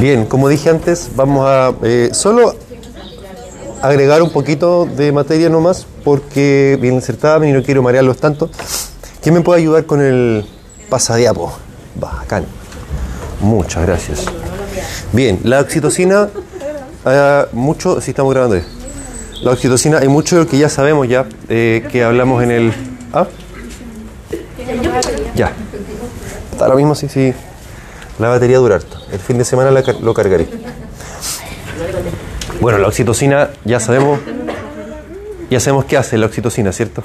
Bien, como dije antes, vamos a eh, solo agregar un poquito de materia nomás, porque el certamen y no quiero marearlos tanto. ¿Quién me puede ayudar con el pasadiapo? Bacán. Muchas gracias. Bien, la oxitocina, eh, mucho, si estamos grabando. La oxitocina, hay mucho que ya sabemos ya, eh, que hablamos en el... ¿Ah? Ya. Lo mismo, sí, sí. La batería dura harto. El fin de semana la lo cargaré. Bueno, la oxitocina, ya sabemos... Ya sabemos qué hace la oxitocina, ¿cierto?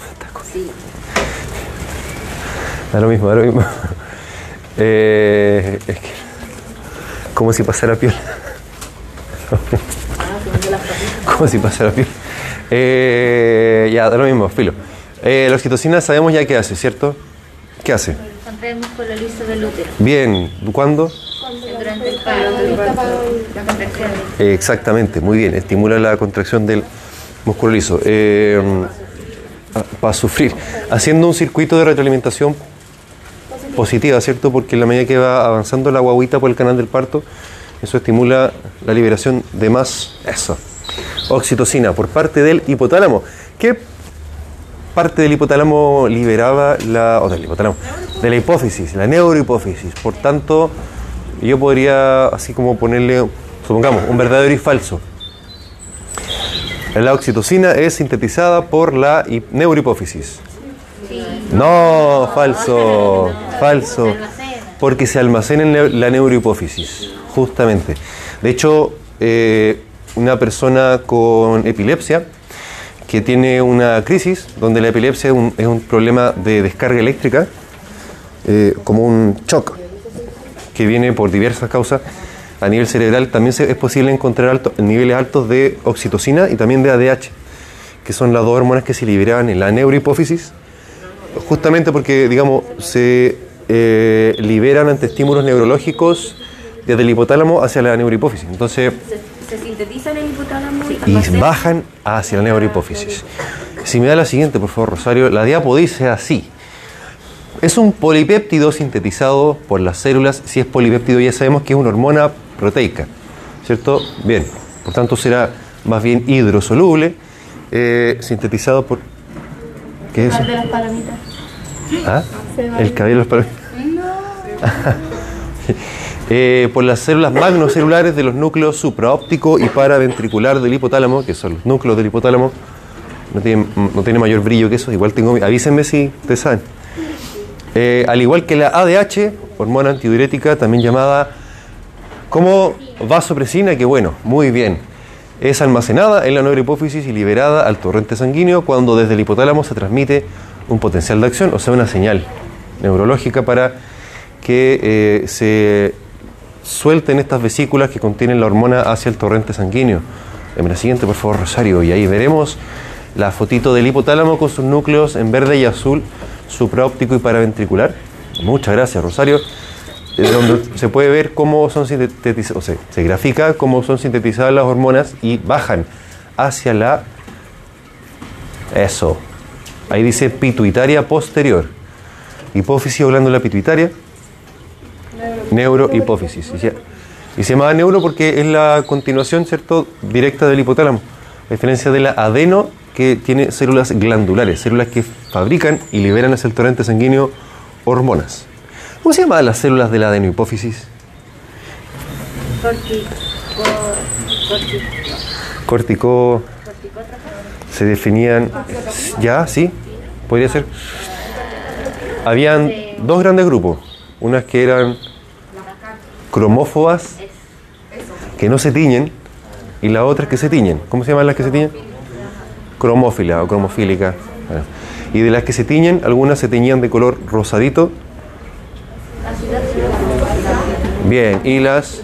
Da lo mismo, da lo mismo. Eh, es que... Como si pasara piola. Como si pasara piola. Eh, ya, da lo mismo, filo. Eh, la oxitocina sabemos ya qué hace, ¿cierto? ¿Qué hace? Contrae el músculo liso del útero Bien, ¿cuándo? Durante el paro, la contracción. Eh, exactamente, muy bien. Estimula la contracción del músculo liso. Eh, para sufrir. Haciendo un circuito de retroalimentación positiva, ¿cierto? Porque en la medida que va avanzando la guaguita por el canal del parto, eso estimula la liberación de más, eso, oxitocina por parte del hipotálamo. ¿Qué parte del hipotálamo liberaba la, o del hipotálamo, de la hipófisis, la neurohipófisis? Por tanto, yo podría así como ponerle, supongamos, un verdadero y falso. La oxitocina es sintetizada por la hip- neurohipófisis. No, falso, falso. Porque se almacena en la neurohipófisis, justamente. De hecho, eh, una persona con epilepsia que tiene una crisis, donde la epilepsia es un, es un problema de descarga eléctrica, eh, como un shock que viene por diversas causas a nivel cerebral, también es posible encontrar alto- niveles altos de oxitocina y también de ADH, que son las dos hormonas que se liberan en la neurohipófisis, justamente porque, digamos, se eh, liberan ante estímulos neurológicos desde el hipotálamo hacia la neurohipófisis. Entonces, Se, se sintetiza en el hipotálamo y almacena- bajan hacia la neurohipófisis. Si me da la siguiente, por favor, Rosario, la diapo dice así. Es un polipéptido sintetizado por las células. Si es polipéptido, ya sabemos que es una hormona proteica, ¿cierto? Bien, por tanto será más bien hidrosoluble, eh, sintetizado por. ¿Qué es eso? de las palomitas. ¿Ah? El cabello de los palomitas. Eh, por las células magnocelulares de los núcleos supraóptico y paraventricular del hipotálamo, que son los núcleos del hipotálamo. No tiene, no tiene mayor brillo que eso, igual tengo. Avísenme si ustedes saben. Eh, al igual que la ADH, hormona antidiurética, también llamada como vasopresina, que bueno, muy bien. Es almacenada en la neurohipófisis y liberada al torrente sanguíneo cuando desde el hipotálamo se transmite un potencial de acción, o sea, una señal neurológica para que eh, se suelten estas vesículas que contienen la hormona hacia el torrente sanguíneo. Deme la siguiente, por favor, Rosario, y ahí veremos la fotito del hipotálamo con sus núcleos en verde y azul, supraóptico y paraventricular. Muchas gracias, Rosario. Eh, donde se puede ver cómo son sintetizadas, o sea, se grafica cómo son sintetizadas las hormonas y bajan hacia la... Eso. Ahí dice pituitaria posterior. Hipófisis o glándula pituitaria. Neurohipófisis. Y se, llama neuro porque es la continuación, ¿cierto?, directa del hipotálamo. A diferencia de la adeno, que tiene células glandulares, células que fabrican y liberan hacia el torrente sanguíneo hormonas. ¿Cómo se llaman las células de la adenohipófisis? Cortico. Se definían. ¿Ya? ¿Sí? ¿Podría ser? Habían dos grandes grupos. Unas que eran cromófobas, que no se tiñen, y las otras que se tiñen. ¿Cómo se llaman las que se tiñen? Cromófila o cromofílica. Y de las que se tiñen, algunas se teñían de color rosadito. Bien, y las...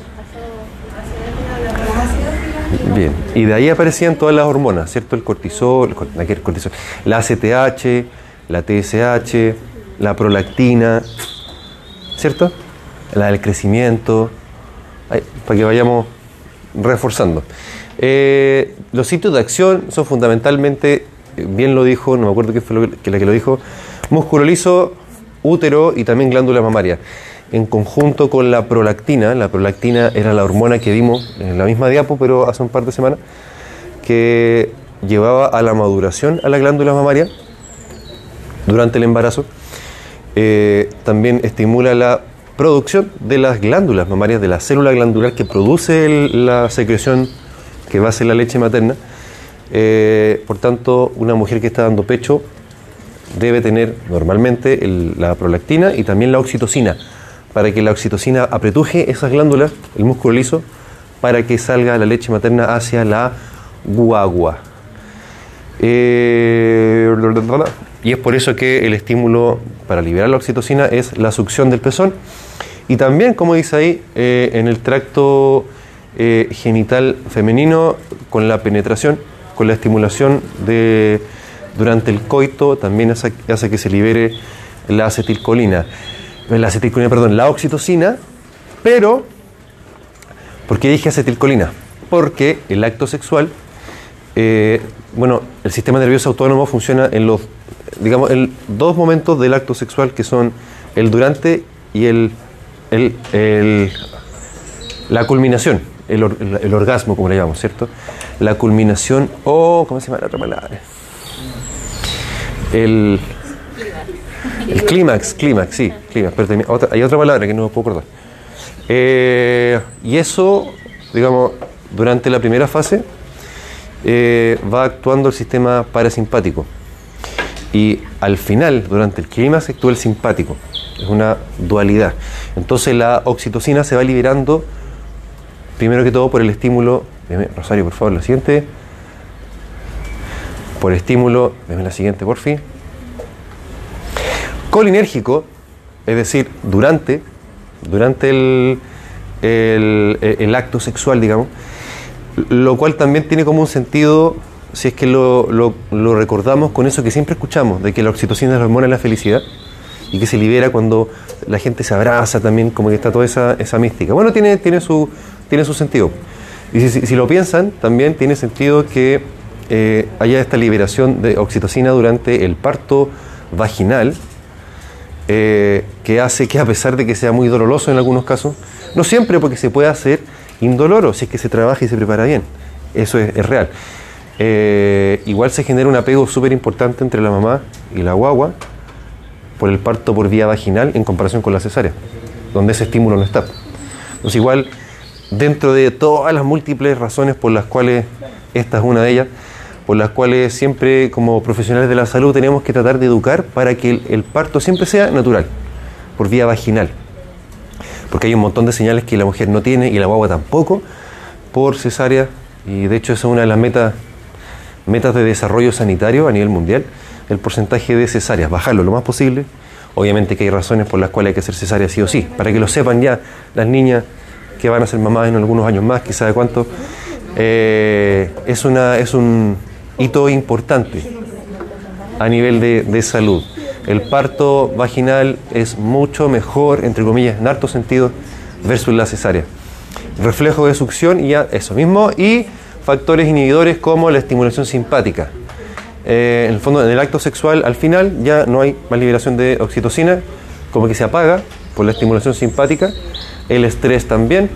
Bien, y de ahí aparecían todas las hormonas, ¿cierto? El cortisol, el cor- ¿qué es el cortisol? la ACTH, la TSH, la prolactina, ¿cierto? La del crecimiento, para que vayamos reforzando. Eh, los sitios de acción son fundamentalmente, bien lo dijo, no me acuerdo quién fue lo que, la que lo dijo, músculo liso, útero y también glándula mamaria. en conjunto con la prolactina. La prolactina era la hormona que vimos en la misma diapo, pero hace un par de semanas, que llevaba a la maduración a la glándula mamaria durante el embarazo. Eh, también estimula la producción de las glándulas mamarias, de la célula glandular que produce la secreción que va a ser la leche materna. Eh, por tanto, una mujer que está dando pecho debe tener normalmente la prolactina y también la oxitocina, para que la oxitocina apretuje esas glándulas, el músculo liso, para que salga la leche materna hacia la guagua. Eh, y es por eso que el estímulo para liberar la oxitocina es la succión del pezón. Y también, como dice ahí, eh, en el tracto eh, genital femenino, con la penetración, con la estimulación de, durante el coito, también hace, que se libere la acetilcolina. eh, La acetilcolina, perdón, la oxitocina, pero, ¿por qué dije acetilcolina? Porque el acto sexual eh, bueno, el sistema nervioso autónomo funciona en los, digamos, en dos momentos del acto sexual que son el durante y el, el- el- la culminación, el, or- el- el orgasmo, como le llamamos, ¿cierto? La culminación, o, ¿cómo se llama la otra palabra? El, el clímax, clímax, sí, clímax, pero hay otra palabra que no me puedo acordar. Eh, y eso, digamos, durante la primera fase, eh, va actuando el sistema parasimpático. Y al final, durante el clímax, actúa el simpático. Es una dualidad. Entonces la oxitocina se va liberando, primero que todo, por el estímulo. Rosario, por favor, la siguiente. Por el estímulo, deme la siguiente, por fin. Colinérgico, es decir, durante, durante el, el- el acto sexual, digamos, lo cual también tiene como un sentido, si es que lo, lo- lo recordamos con eso que siempre escuchamos, de que la oxitocina es la hormona de la felicidad y que se libera cuando la gente se abraza también, como que está toda esa, esa mística. Bueno, tiene, tiene, su, tiene su sentido. Y si, lo piensan, también tiene sentido que eh, haya esta liberación de oxitocina durante el parto vaginal, eh, que hace que a pesar de que sea muy doloroso en algunos casos, no siempre porque se puede hacer indoloro si es que se trabaja y se prepara bien. Eso es, es real. Eh, igual se genera un apego súper importante entre la mamá y la guagua por el parto por vía vaginal en comparación con la cesárea, donde ese estímulo no está. Entonces igual, dentro de todas las múltiples razones por las cuales, esta es una de ellas, por las cuales siempre como profesionales de la salud tenemos que tratar de educar para que el, parto siempre sea natural, por vía vaginal. Porque hay un montón de señales que la mujer no tiene y la guagua tampoco por cesárea. Y de hecho esa es una de las metas, metas de desarrollo sanitario a nivel mundial, el porcentaje de cesáreas, bajarlo lo más posible. Obviamente que hay razones por las cuales hay que hacer cesárea sí o sí, para que lo sepan ya las niñas que van a ser mamás en algunos años más, quizá de cuánto. Eh, es, una, es un hito importante a nivel de, de salud. El parto vaginal es mucho mejor, entre comillas, en harto sentido, versus la cesárea. Reflejo de succión y ya eso mismo. Y factores inhibidores como la estimulación simpática. Eh, en el fondo, en el acto sexual, al final ya no hay más liberación de oxitocina, como que se apaga por la estimulación simpática. El estrés también.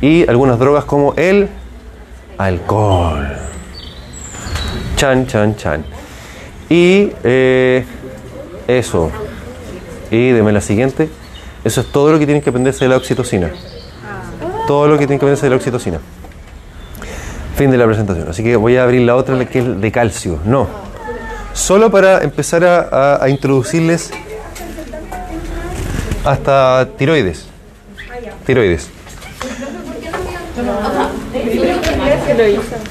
Y algunas drogas como el alcohol. Chan, chan, chan. Y eh, eso. Y deme la siguiente. Eso es todo lo que tienen que aprenderse de la oxitocina. Todo lo que tienen que aprenderse de la oxitocina. Fin de la presentación. Así que voy a abrir la otra, que es de calcio. No. Solo para empezar a introducirles hasta tiroides. Tiroides.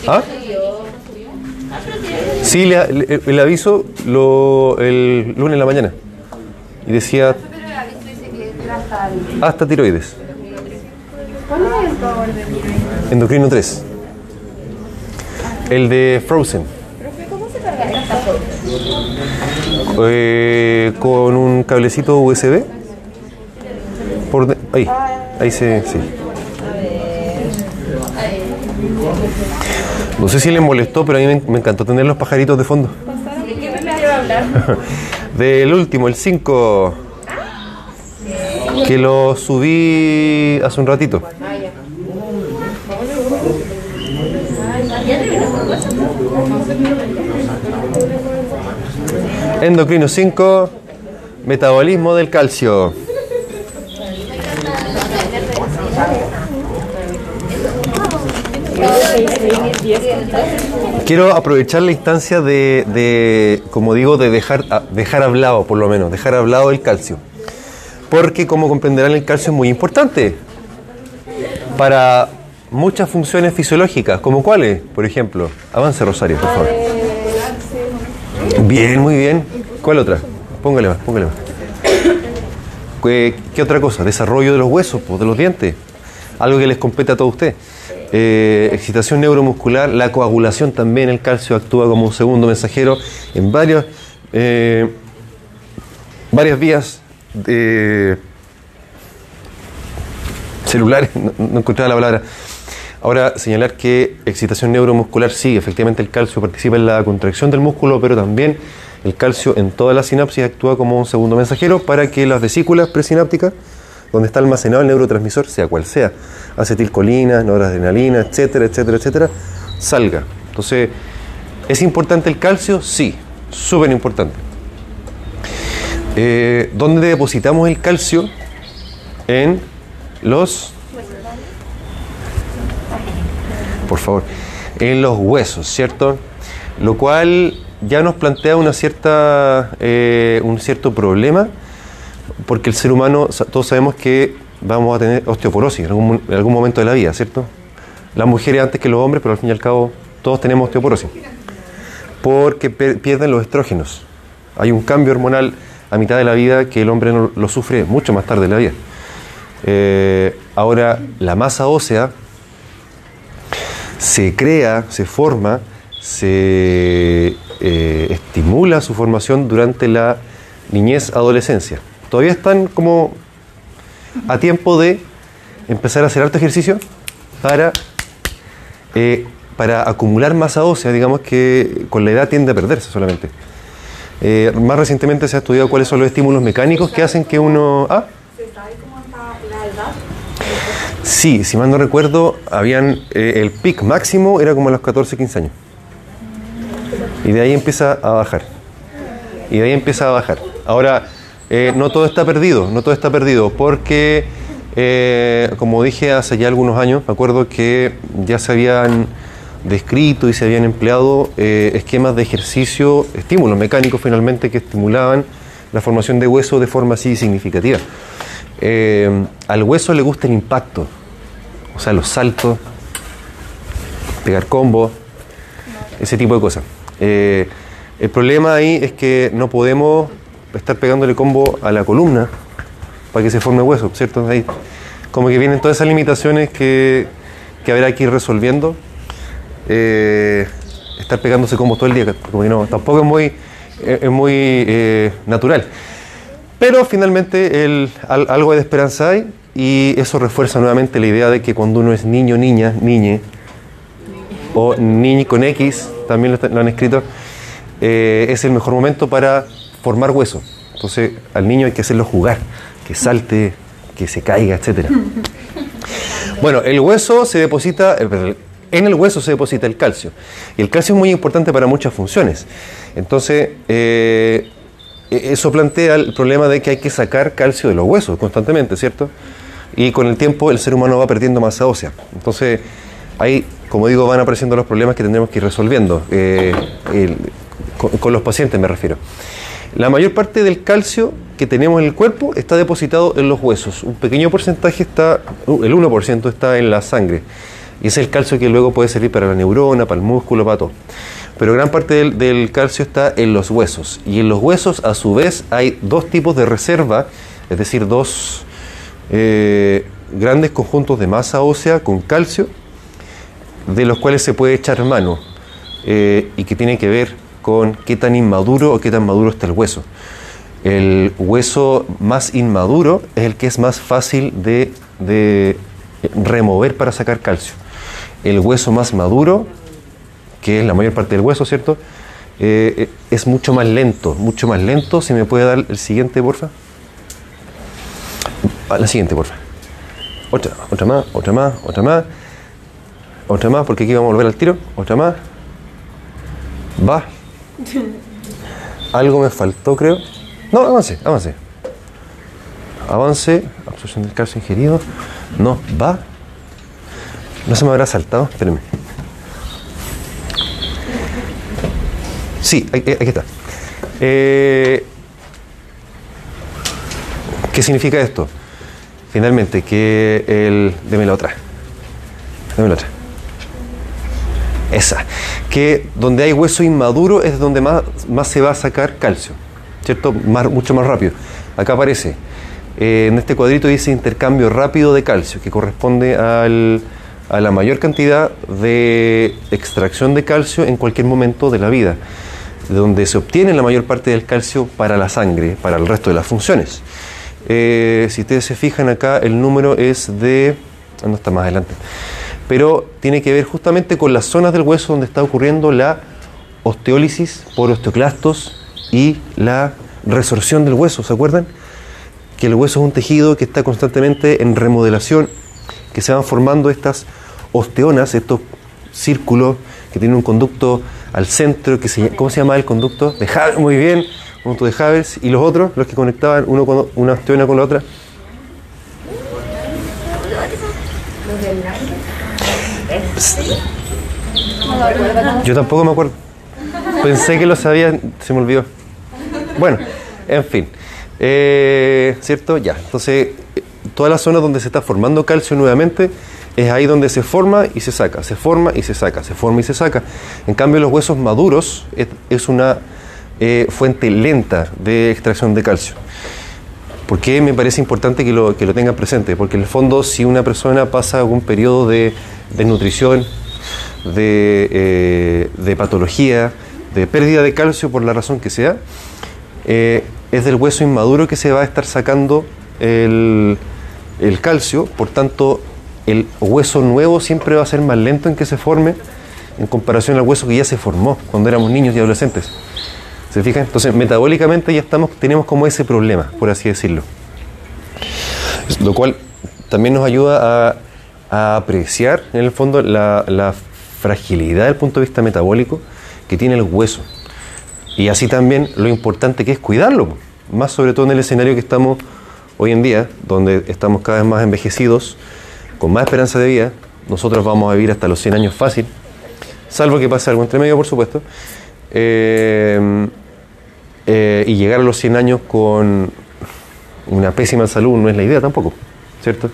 ¿Ah? Sí, le- le- el aviso lo, el lunes en la mañana. Y decía hasta tiroides. Endocrino 3. El de Frozen. Eh, con un cablecito USB. Ahí, ahí se. Sí. No sé si les molestó, pero a mí me, me encantó tener los pajaritos de fondo. Del último, el 5. Que lo subí hace un ratito. Endocrino 5, metabolismo del calcio. Quiero aprovechar la instancia de, como digo, de dejar, a- dejar hablado, por lo menos, dejar hablado el calcio. Porque, como comprenderán, el calcio es muy importante para muchas funciones fisiológicas, como cuáles, por ejemplo. Avance, Rosario, por favor. Bien, muy bien. ¿Cuál otra? Póngale más, póngale más. ¿Qué, otra cosa? Desarrollo de los huesos, pues, de los dientes. Algo que les compete a todos ustedes. Eh, excitación neuromuscular, la coagulación también, el calcio actúa como un segundo mensajero en varios, eh, varias vías de celulares, no, no encontraba la palabra. Ahora, señalar que excitación neuromuscular, sí, efectivamente el calcio participa en la contracción del músculo, pero también el calcio en toda la sinapsis actúa como un segundo mensajero para que las vesículas presinápticas, donde está almacenado el neurotransmisor, sea cual sea, acetilcolina, noradrenalina, etcétera, etcétera, etcétera, salga. Entonces, ¿es importante el calcio? Sí, súper importante. Eh, ¿Dónde depositamos el calcio? En los por favor, en los huesos, ¿cierto? Lo cual ya nos plantea una cierta, eh, un cierto problema, porque el ser humano, todos sabemos que vamos a tener osteoporosis en algún, mo- en algún momento de la vida, ¿cierto? Las mujeres antes que los hombres, pero al fin y al cabo todos tenemos osteoporosis, porque pierden los estrógenos. Hay un cambio hormonal a mitad de la vida que el hombre no- lo sufre mucho más tarde en la vida. Eh, ahora, la masa ósea se crea, se forma, se eh, estimula su formación durante la niñez, adolescencia. Todavía están como a tiempo de empezar a hacer harto ejercicio para, eh, para acumular masa ósea, digamos que con la edad tiende a perderse solamente. Eh, más recientemente se ha estudiado cuáles son los estímulos mecánicos que hacen que uno... Ah, ¿Se sabe cómo está la edad? Sí, si mal no recuerdo, habían eh, el pic máximo era como a los 14, 15 años. Y de ahí empieza a bajar. Y de ahí empieza a bajar. Ahora, eh, no todo está perdido, no todo está perdido, porque, eh, como dije hace ya algunos años, me acuerdo que ya se habían descrito y se habían empleado eh, esquemas de ejercicio, estímulos mecánicos finalmente que estimulaban la formación de hueso de forma así significativa. Al hueso le gusta el impacto, o sea, los saltos, pegar combos, ese tipo de cosas. Eh, el problema ahí es que no podemos estar pegándole combo a la columna para que se forme hueso, ¿cierto? Ahí como que vienen todas esas limitaciones que, que habrá que ir resolviendo. Eh, estar pegándose combos todo el día, como que no, tampoco es muy, es muy eh, natural. Pero finalmente el- al- algo de esperanza hay y eso refuerza nuevamente la idea de que cuando uno es niño, niña, niñe, o niño con X, también lo, han escrito, eh, es el mejor momento para formar hueso. Entonces al niño hay que hacerlo jugar, que salte, que se caiga, etc. Bueno, el hueso se deposita, eh, en el hueso se deposita el calcio. Y el calcio es muy importante para muchas funciones. Entonces, eh, e- eso plantea el problema de que hay que sacar calcio de los huesos constantemente, ¿cierto? Y con el tiempo el ser humano va perdiendo masa ósea. Entonces, ahí, como digo, van apareciendo los problemas que tendremos que ir resolviendo. eh, con, los pacientes me refiero. La mayor parte del calcio que tenemos en el cuerpo está depositado en los huesos. Un pequeño porcentaje está, uh, el 1% está en la sangre. Y es el calcio que luego puede servir para la neurona, para el músculo, para todo. Pero gran parte del, del calcio está en los huesos. Y en los huesos, a su vez, hay dos tipos de reserva, es decir, dos eh, grandes conjuntos de masa ósea con calcio, de los cuales se puede echar mano eh, y que tiene que ver con qué tan inmaduro o qué tan maduro está el hueso. El hueso más inmaduro es el que es más fácil de, de remover para sacar calcio. El hueso más maduro, que es la mayor parte del hueso, ¿cierto? Eh, es mucho más lento, mucho más lento. Si me puede dar el siguiente, porfa. A la siguiente, por favor. Otra, otra más, otra más, otra más. Otra más, porque aquí vamos a volver al tiro. Otra más. Va. Algo me faltó, creo. No, avance, avance. Avance. Absorción del calcio ingerido. No, va. No se me habrá saltado. Espérenme. Sí, aquí, aquí está. Eh, ¿Qué significa esto? Finalmente, que el. Deme la otra. Deme la otra. Esa. Que donde hay hueso inmaduro es donde más, más se va a sacar calcio. ¿Cierto? Más, mucho más rápido. Acá aparece. eh, en este cuadrito dice intercambio rápido de calcio, que corresponde al, a la mayor cantidad de extracción de calcio en cualquier momento de la vida, de donde se obtiene la mayor parte del calcio para la sangre, para el resto de las funciones. Eh, si ustedes se fijan acá, el número es de... ah, No está más adelante. Pero tiene que ver justamente con las zonas del hueso donde está ocurriendo la osteólisis por osteoclastos y la resorción del hueso. ¿Se acuerdan? Que el hueso es un tejido que está constantemente en remodelación, que se van formando estas osteonas, estos círculos que tienen un conducto al centro, que se, ¿cómo se llama el conducto? De Haber, muy bien, conducto de Havers, y los otros, los que conectaban uno con, una osteona con la otra. Yo tampoco me acuerdo. Pensé que lo sabía, se me olvidó. Bueno, en fin. Eh, ¿Cierto? Ya. Entonces, eh, toda la zona donde se está formando calcio nuevamente es ahí donde se forma y se saca, se forma y se saca, se forma y se saca. En cambio, los huesos maduros es, es una eh, fuente lenta de extracción de calcio. ¿Por qué me parece importante que lo, que lo tengan presente? Porque en el fondo, si una persona pasa algún periodo de de, eh, de patología, de pérdida de calcio por la razón que sea, eh, es del hueso inmaduro que se va a estar sacando el, el calcio, por tanto el hueso nuevo siempre va a ser más lento en que se forme en comparación al hueso que ya se formó cuando éramos niños y adolescentes. ¿Se fijan? Entonces, metabólicamente ya estamos, tenemos como ese problema, por así decirlo. Lo cual también nos ayuda a, a apreciar, en el fondo, la, la fragilidad del punto de vista metabólico que tiene el hueso. Y así también lo importante que es cuidarlo, más sobre todo en el escenario que estamos hoy en día, donde estamos cada vez más envejecidos, con más esperanza de vida. Nosotros vamos a vivir hasta los 100 años fácil, salvo que pase algo entre medio, por supuesto. Eh, eh, y llegar a los 100 años con una pésima salud no es la idea tampoco, ¿cierto?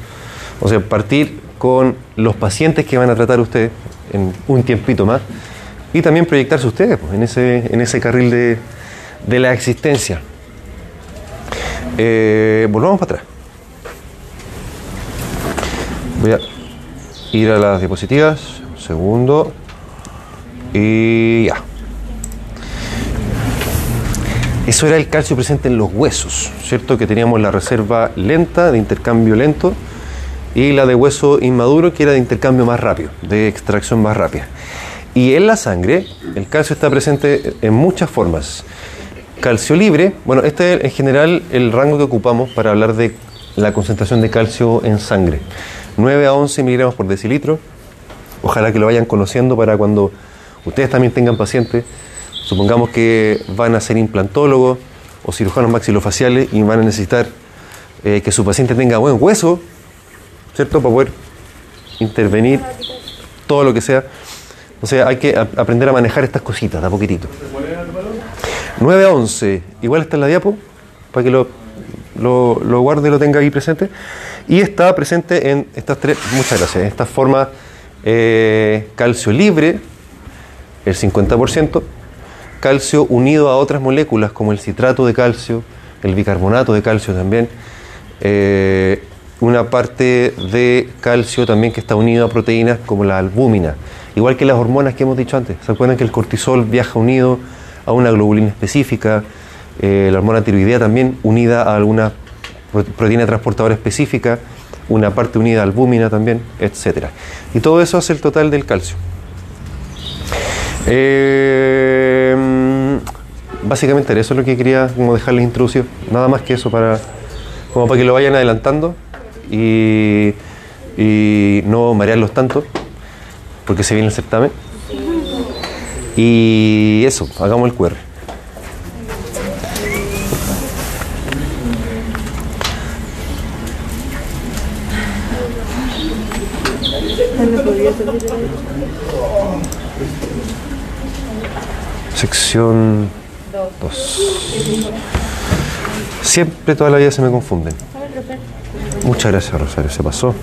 O sea, partir con los pacientes que van a tratar ustedes en un tiempito más y también proyectarse ustedes pues, en, ese, en ese carril de, de la existencia. Eh, volvamos para atrás. Voy a ir a las diapositivas. Un segundo. Y ya. Eso era el calcio presente en los huesos, ¿cierto? Que teníamos la reserva lenta, de intercambio lento, y la de hueso inmaduro, que era de intercambio más rápido, de extracción más rápida. Y en la sangre, el calcio está presente en muchas formas. Calcio libre, bueno, este es en general el rango que ocupamos para hablar de la concentración de calcio en sangre. 9 a 11 miligramos por decilitro. Ojalá que lo vayan conociendo para cuando ustedes también tengan pacientes. Supongamos que van a ser implantólogos o cirujanos maxilofaciales y van a necesitar eh, que su paciente tenga buen hueso, ¿cierto? Para poder intervenir todo lo que sea. O sea, hay que aprender a manejar estas cositas de a poquitito. 9 a 11, igual está en la diapo, para que lo, lo, lo guarde y lo tenga ahí presente. Y está presente en estas tres, muchas gracias, en estas formas eh, calcio libre, el 50%, calcio unido a otras moléculas como el citrato de calcio, el bicarbonato de calcio también, eh, una parte de calcio también que está unido a proteínas como la albúmina, igual que las hormonas que hemos dicho antes. ¿Se acuerdan que el cortisol viaja unido a una globulina específica? Eh, la hormona tiroidea también unida a alguna pro- proteína transportadora específica, una parte unida a albúmina también, etcétera. Y todo eso hace el total del calcio. Eh, básicamente eso lo que quería como dejarles introducido, nada más que eso para, como para que lo vayan adelantando y, y no marearlos tanto, porque se viene el certamen. Y eso, hagamos el QR. Sección 2. Siempre toda la vida se me confunden. Muchas gracias, Rosario. Se pasó.